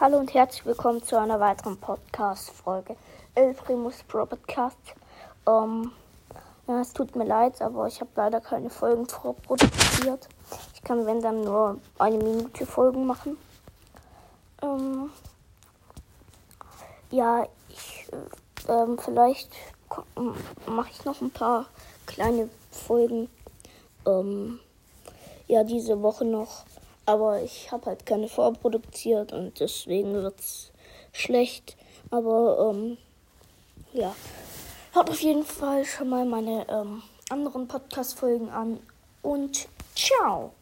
Hallo und herzlich willkommen zu einer weiteren Podcast-Folge. El Primus Pro Podcast. Ähm, ja, es tut mir leid, aber ich habe leider keine Folgen vorproduziert. Ich kann, wenn dann, nur eine Minute Folgen machen. Ähm, ja, ich, äh, ähm, vielleicht mache ich noch ein paar kleine Folgen. Ähm, ja, diese Woche noch. Aber ich habe halt keine vorproduziert und deswegen wird es schlecht. Aber ähm, ja, hört auf jeden Fall schon mal meine ähm, anderen Podcast-Folgen an und ciao!